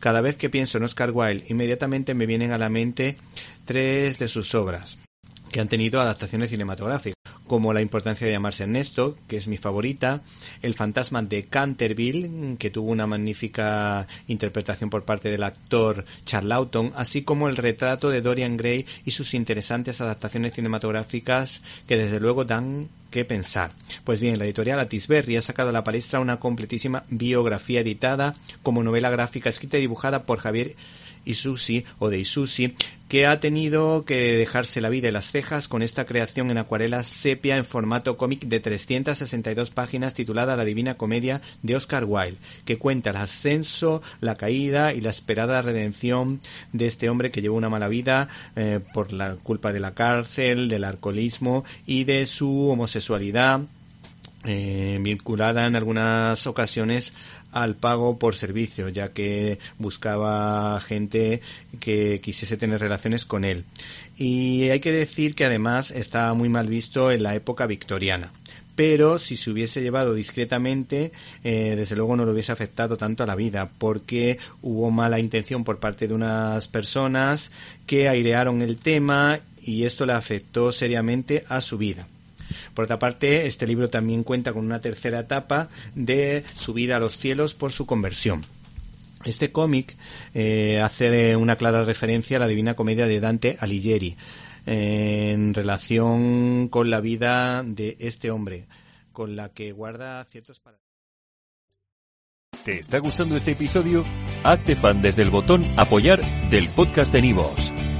Cada vez que pienso en Oscar Wilde, inmediatamente me vienen a la mente tres de sus obras que han tenido adaptaciones cinematográficas, como La importancia de llamarse Ernesto, que es mi favorita, El fantasma de Canterville, que tuvo una magnífica interpretación por parte del actor Charlton, así como El retrato de Dorian Gray y sus interesantes adaptaciones cinematográficas que desde luego dan que pensar. Pues bien, la editorial Atisberry ha sacado a la palestra una completísima biografía editada como novela gráfica escrita y dibujada por Javier Isusi o de Isusi, que ha tenido que dejarse la vida y las cejas con esta creación en acuarela sepia en formato cómic de 362 páginas titulada La Divina Comedia de Oscar Wilde, que cuenta el ascenso, la caída y la esperada redención de este hombre que llevó una mala vida eh, por la culpa de la cárcel, del alcoholismo y de su homosexualidad eh, vinculada en algunas ocasiones al pago por servicio, ya que buscaba gente que quisiese tener relaciones con él. Y hay que decir que además estaba muy mal visto en la época victoriana. Pero si se hubiese llevado discretamente, eh, desde luego no lo hubiese afectado tanto a la vida, porque hubo mala intención por parte de unas personas que airearon el tema y esto le afectó seriamente a su vida. Por otra parte, este libro también cuenta con una tercera etapa de su vida a los cielos por su conversión. Este cómic eh, hace una clara referencia a la Divina Comedia de Dante Alighieri en relación con la vida de este hombre, con la que guarda ciertos ¿Te está gustando este episodio? Hazte fan desde el botón Apoyar del podcast de Nivos.